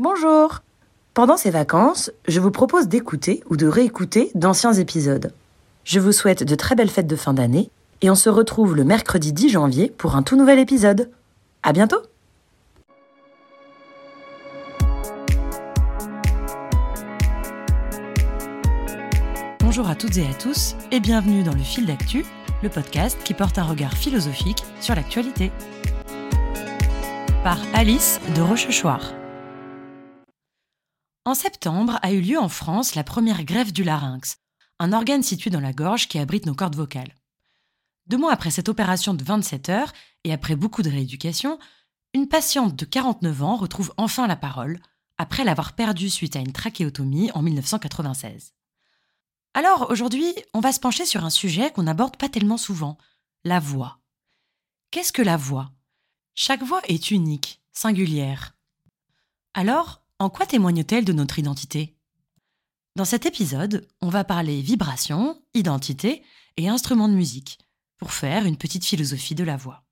Bonjour Pendant ces vacances, je vous propose d'écouter ou de réécouter d'anciens épisodes. Je vous souhaite de très belles fêtes de fin d'année et on se retrouve le mercredi 10 janvier pour un tout nouvel épisode. À bientôt Bonjour à toutes et à tous et bienvenue dans le fil d'actu, le podcast qui porte un regard philosophique sur l'actualité. Par Alice de Rochechouart. En septembre a eu lieu en France la première greffe du larynx, un organe situé dans la gorge qui abrite nos cordes vocales. Deux mois après cette opération de 27 heures et après beaucoup de rééducation, une patiente de 49 ans retrouve enfin la parole après l'avoir perdue suite à une trachéotomie en 1996. Alors aujourd'hui, on va se pencher sur un sujet qu'on n'aborde pas tellement souvent, la voix. Qu'est-ce que la voix? Chaque voix est unique, singulière. Alors, en quoi témoigne-t-elle de notre identité? Dans cet épisode, on va parler vibration, identité et instruments de musique, pour faire une petite philosophie de la voix.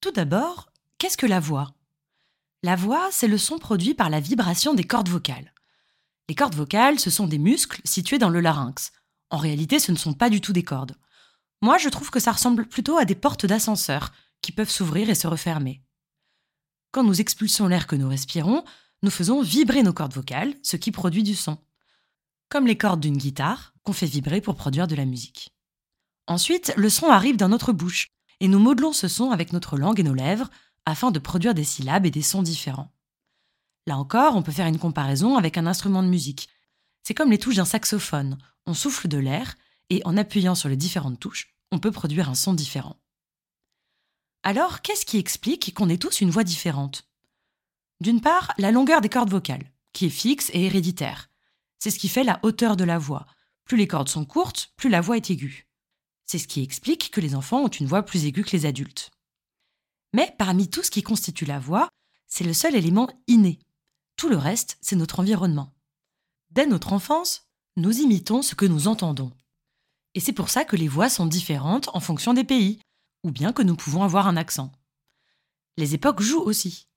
Tout d'abord, qu'est-ce que la voix? La voix, c'est le son produit par la vibration des cordes vocales. Les cordes vocales, ce sont des muscles situés dans le larynx. En réalité, ce ne sont pas du tout des cordes. Moi, je trouve que ça ressemble plutôt à des portes d'ascenseur qui peuvent s'ouvrir et se refermer. Quand nous expulsons l'air que nous respirons, nous faisons vibrer nos cordes vocales, ce qui produit du son. Comme les cordes d'une guitare qu'on fait vibrer pour produire de la musique. Ensuite, le son arrive dans notre bouche, et nous modelons ce son avec notre langue et nos lèvres afin de produire des syllabes et des sons différents. Là encore, on peut faire une comparaison avec un instrument de musique. C'est comme les touches d'un saxophone. On souffle de l'air et en appuyant sur les différentes touches, on peut produire un son différent. Alors, qu'est-ce qui explique qu'on ait tous une voix différente? D'une part, la longueur des cordes vocales, qui est fixe et héréditaire. C'est ce qui fait la hauteur de la voix. Plus les cordes sont courtes, plus la voix est aiguë. C'est ce qui explique que les enfants ont une voix plus aiguë que les adultes. Mais parmi tout ce qui constitue la voix, c'est le seul élément inné. Tout le reste, c'est notre environnement. Dès notre enfance, nous imitons ce que nous entendons. Et c'est pour ça que les voix sont différentes en fonction des pays, ou bien que nous pouvons avoir un accent. Les époques jouent aussi.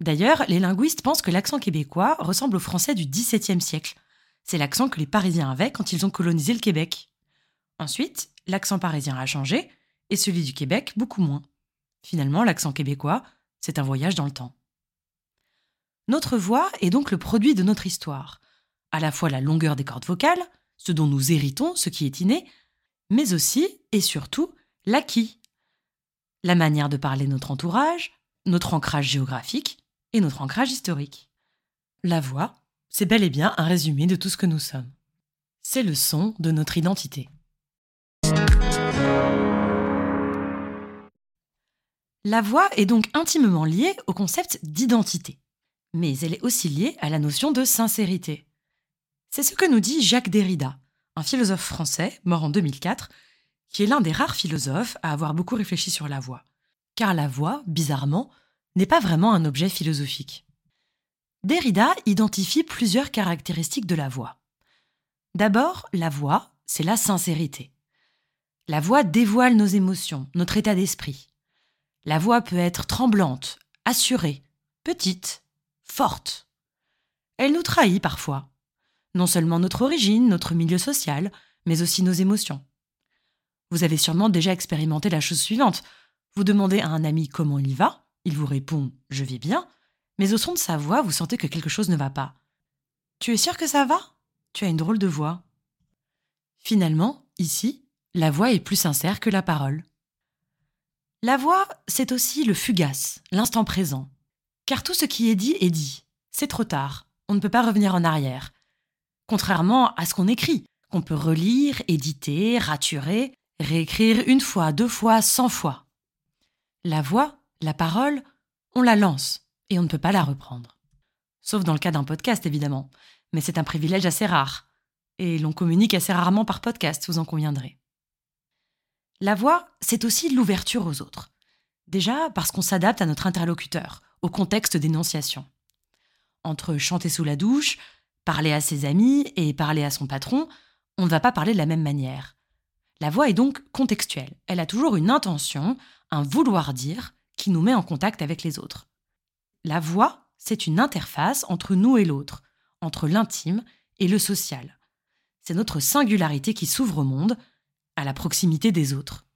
D'ailleurs, les linguistes pensent que l'accent québécois ressemble au français du XVIIe siècle. C'est l'accent que les Parisiens avaient quand ils ont colonisé le Québec. Ensuite, l'accent parisien a changé, et celui du Québec beaucoup moins. Finalement, l'accent québécois, c'est un voyage dans le temps. Notre voix est donc le produit de notre histoire, à la fois la longueur des cordes vocales, ce dont nous héritons, ce qui est inné, mais aussi et surtout l'acquis, la manière de parler notre entourage, notre ancrage géographique et notre ancrage historique. La voix, c'est bel et bien un résumé de tout ce que nous sommes. C'est le son de notre identité. La voix est donc intimement liée au concept d'identité, mais elle est aussi liée à la notion de sincérité. C'est ce que nous dit Jacques Derrida, un philosophe français mort en 2004, qui est l'un des rares philosophes à avoir beaucoup réfléchi sur la voix. Car la voix, bizarrement, n'est pas vraiment un objet philosophique. Derrida identifie plusieurs caractéristiques de la voix. D'abord, la voix, c'est la sincérité. La voix dévoile nos émotions, notre état d'esprit. La voix peut être tremblante, assurée, petite, forte. Elle nous trahit parfois. Non seulement notre origine, notre milieu social, mais aussi nos émotions. Vous avez sûrement déjà expérimenté la chose suivante. Vous demandez à un ami comment il va, il vous répond Je vais bien, mais au son de sa voix, vous sentez que quelque chose ne va pas. Tu es sûr que ça va? Tu as une drôle de voix. Finalement, ici, la voix est plus sincère que la parole. La voix, c'est aussi le fugace, l'instant présent. Car tout ce qui est dit est dit. C'est trop tard. On ne peut pas revenir en arrière. Contrairement à ce qu'on écrit, qu'on peut relire, éditer, raturer, réécrire une fois, deux fois, cent fois. La voix, la parole, on la lance et on ne peut pas la reprendre. Sauf dans le cas d'un podcast, évidemment. Mais c'est un privilège assez rare. Et l'on communique assez rarement par podcast, vous en conviendrez. La voix, c'est aussi l'ouverture aux autres. Déjà parce qu'on s'adapte à notre interlocuteur, au contexte d'énonciation. Entre chanter sous la douche, parler à ses amis et parler à son patron, on ne va pas parler de la même manière. La voix est donc contextuelle. Elle a toujours une intention, un vouloir dire qui nous met en contact avec les autres. La voix, c'est une interface entre nous et l'autre, entre l'intime et le social. C'est notre singularité qui s'ouvre au monde, à la proximité des autres.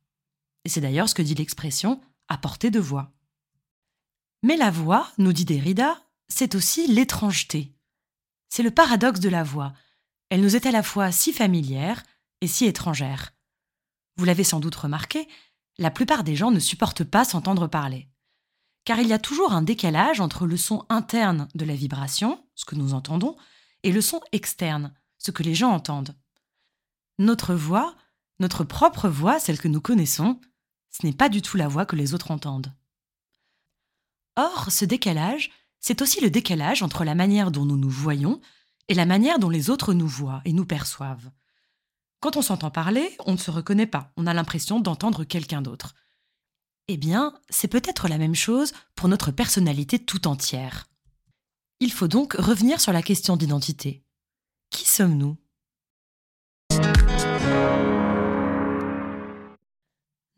Et c'est d'ailleurs ce que dit l'expression à portée de voix. Mais la voix, nous dit Derrida, c'est aussi l'étrangeté. C'est le paradoxe de la voix. Elle nous est à la fois si familière et si étrangère. Vous l'avez sans doute remarqué, la plupart des gens ne supportent pas s'entendre parler. Car il y a toujours un décalage entre le son interne de la vibration, ce que nous entendons, et le son externe, ce que les gens entendent. Notre voix, notre propre voix, celle que nous connaissons, ce n'est pas du tout la voix que les autres entendent. Or, ce décalage, c'est aussi le décalage entre la manière dont nous nous voyons et la manière dont les autres nous voient et nous perçoivent. Quand on s'entend parler, on ne se reconnaît pas, on a l'impression d'entendre quelqu'un d'autre. Eh bien, c'est peut-être la même chose pour notre personnalité tout entière. Il faut donc revenir sur la question d'identité. Qui sommes-nous?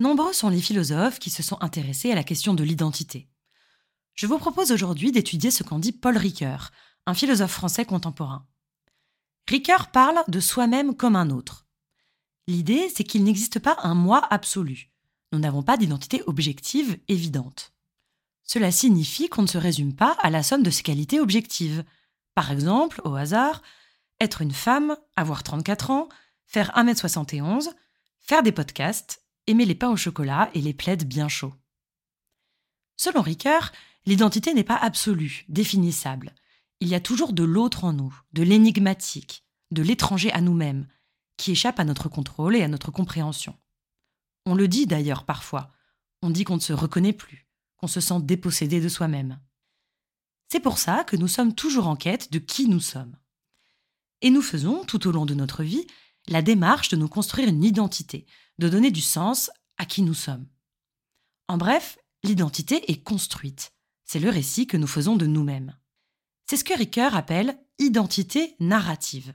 Nombreux sont les philosophes qui se sont intéressés à la question de l'identité. Je vous propose aujourd'hui d'étudier ce qu'en dit Paul Ricoeur, un philosophe français contemporain. Ricoeur parle de soi-même comme un autre. L'idée, c'est qu'il n'existe pas un moi absolu. Nous n'avons pas d'identité objective évidente. Cela signifie qu'on ne se résume pas à la somme de ses qualités objectives. Par exemple, au hasard, être une femme, avoir 34 ans, faire 1m71, faire des podcasts, aimer les pains au chocolat et les plaides bien chauds. Selon Ricoeur, l'identité n'est pas absolue, définissable. Il y a toujours de l'autre en nous, de l'énigmatique, de l'étranger à nous-mêmes, qui échappe à notre contrôle et à notre compréhension. On le dit d'ailleurs parfois, on dit qu'on ne se reconnaît plus, qu'on se sent dépossédé de soi-même. C'est pour ça que nous sommes toujours en quête de qui nous sommes. Et nous faisons, tout au long de notre vie, la démarche de nous construire une identité, de donner du sens à qui nous sommes. En bref, l'identité est construite. C'est le récit que nous faisons de nous-mêmes. C'est ce que Ricoeur appelle identité narrative.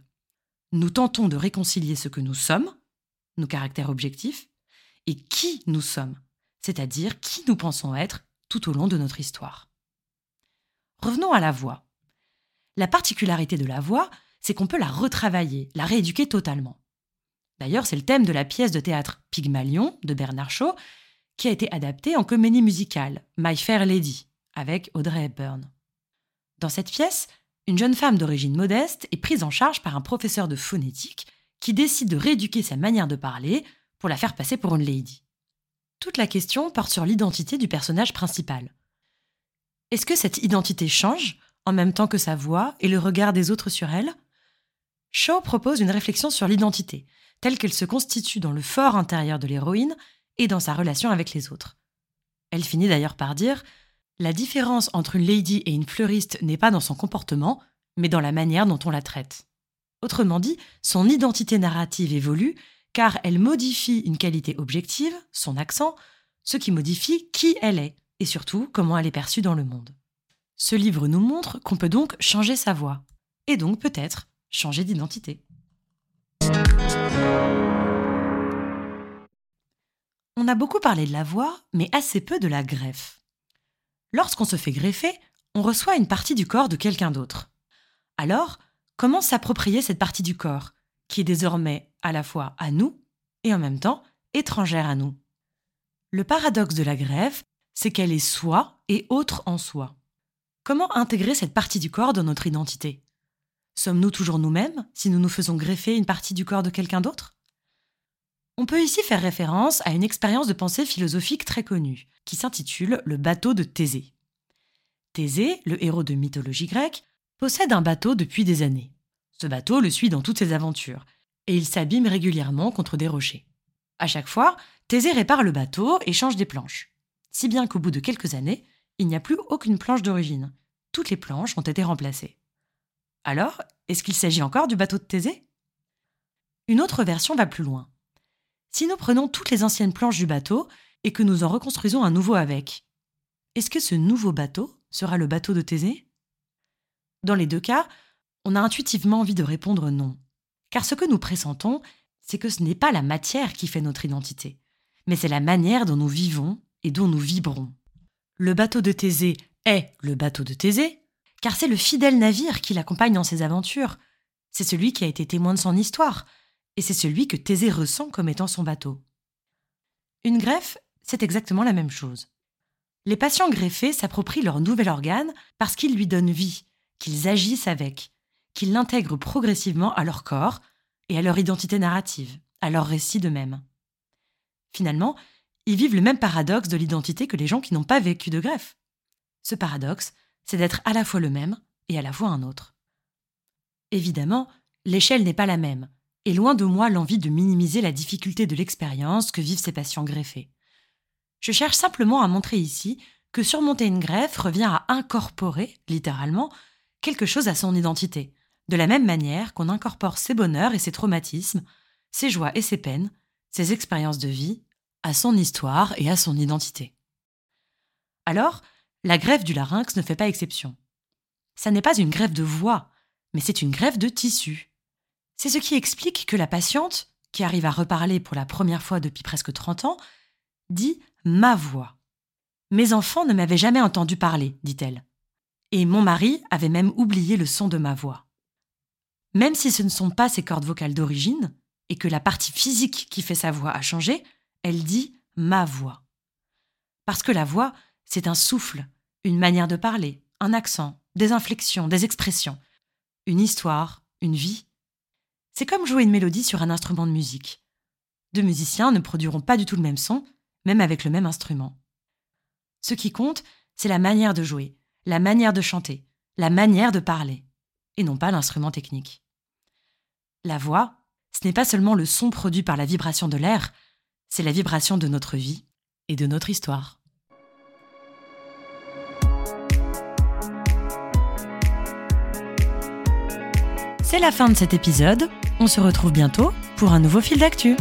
Nous tentons de réconcilier ce que nous sommes, nos caractères objectifs, et qui nous sommes, c'est-à-dire qui nous pensons être tout au long de notre histoire. Revenons à la voix. La particularité de la voix, c'est qu'on peut la retravailler, la rééduquer totalement. D'ailleurs, c'est le thème de la pièce de théâtre Pygmalion de Bernard Shaw, qui a été adaptée en comédie musicale My Fair Lady avec Audrey Hepburn. Dans cette pièce, une jeune femme d'origine modeste est prise en charge par un professeur de phonétique qui décide de rééduquer sa manière de parler pour la faire passer pour une lady. Toute la question porte sur l'identité du personnage principal. Est-ce que cette identité change en même temps que sa voix et le regard des autres sur elle? Shaw propose une réflexion sur l'identité, telle qu'elle se constitue dans le fort intérieur de l'héroïne et dans sa relation avec les autres. Elle finit d'ailleurs par dire La différence entre une lady et une fleuriste n'est pas dans son comportement, mais dans la manière dont on la traite. Autrement dit, son identité narrative évolue car elle modifie une qualité objective, son accent, ce qui modifie qui elle est, et surtout comment elle est perçue dans le monde. Ce livre nous montre qu'on peut donc changer sa voix, et donc peut-être changer d'identité. On a beaucoup parlé de la voix, mais assez peu de la greffe. Lorsqu'on se fait greffer, on reçoit une partie du corps de quelqu'un d'autre. Alors, comment s'approprier cette partie du corps, qui est désormais à la fois à nous et en même temps étrangère à nous? Le paradoxe de la greffe, c'est qu'elle est soi et autre en soi. Comment intégrer cette partie du corps dans notre identité? Sommes-nous toujours nous-mêmes si nous nous faisons greffer une partie du corps de quelqu'un d'autre? On peut ici faire référence à une expérience de pensée philosophique très connue, qui s'intitule Le bateau de Thésée. Thésée, le héros de mythologie grecque, possède un bateau depuis des années. Ce bateau le suit dans toutes ses aventures, et il s'abîme régulièrement contre des rochers. À chaque fois, Thésée répare le bateau et change des planches. Si bien qu'au bout de quelques années, il n'y a plus aucune planche d'origine. Toutes les planches ont été remplacées. Alors, est-ce qu'il s'agit encore du bateau de Thésée? Une autre version va plus loin. Si nous prenons toutes les anciennes planches du bateau et que nous en reconstruisons un nouveau avec, est-ce que ce nouveau bateau sera le bateau de Thésée? Dans les deux cas, on a intuitivement envie de répondre non. Car ce que nous pressentons, c'est que ce n'est pas la matière qui fait notre identité, mais c'est la manière dont nous vivons et dont nous vibrons. Le bateau de Thésée est le bateau de Thésée, car c'est le fidèle navire qui l'accompagne dans ses aventures. C'est celui qui a été témoin de son histoire, et c'est celui que Thésée ressent comme étant son bateau. Une greffe, c'est exactement la même chose. Les patients greffés s'approprient leur nouvel organe parce qu'ils lui donnent vie, qu'ils agissent avec, qu'ils l'intègrent progressivement à leur corps et à leur identité narrative, à leur récit d'eux-mêmes. Finalement, ils vivent le même paradoxe de l'identité que les gens qui n'ont pas vécu de greffe. Ce paradoxe, c'est d'être à la fois le même et à la fois un autre. Évidemment, l'échelle n'est pas la même, et loin de moi l'envie de minimiser la difficulté de l'expérience que vivent ces patients greffés. Je cherche simplement à montrer ici que surmonter une greffe revient à incorporer, littéralement, quelque chose à son identité, de la même manière qu'on incorpore ses bonheurs et ses traumatismes, ses joies et ses peines, ses expériences de vie, à son histoire et à son identité. Alors, la greffe du larynx ne fait pas exception. Ça n'est pas une greffe de voix, mais c'est une greffe de tissu. C'est ce qui explique que la patiente, qui arrive à reparler pour la première fois depuis presque 30 ans, dit ma voix. Mes enfants ne m'avaient jamais entendu parler, dit-elle. Et mon mari avait même oublié le son de ma voix. Même si ce ne sont pas ses cordes vocales d'origine, et que la partie physique qui fait sa voix a changé, elle dit ma voix. Parce que la voix, c'est un souffle, une manière de parler, un accent, des inflexions, des expressions, une histoire, une vie. C'est comme jouer une mélodie sur un instrument de musique. Deux musiciens ne produiront pas du tout le même son, même avec le même instrument. Ce qui compte, c'est la manière de jouer, la manière de chanter, la manière de parler, et non pas l'instrument technique. La voix, ce n'est pas seulement le son produit par la vibration de l'air, c'est la vibration de notre vie et de notre histoire. C'est la fin de cet épisode. On se retrouve bientôt pour un nouveau fil d'actu.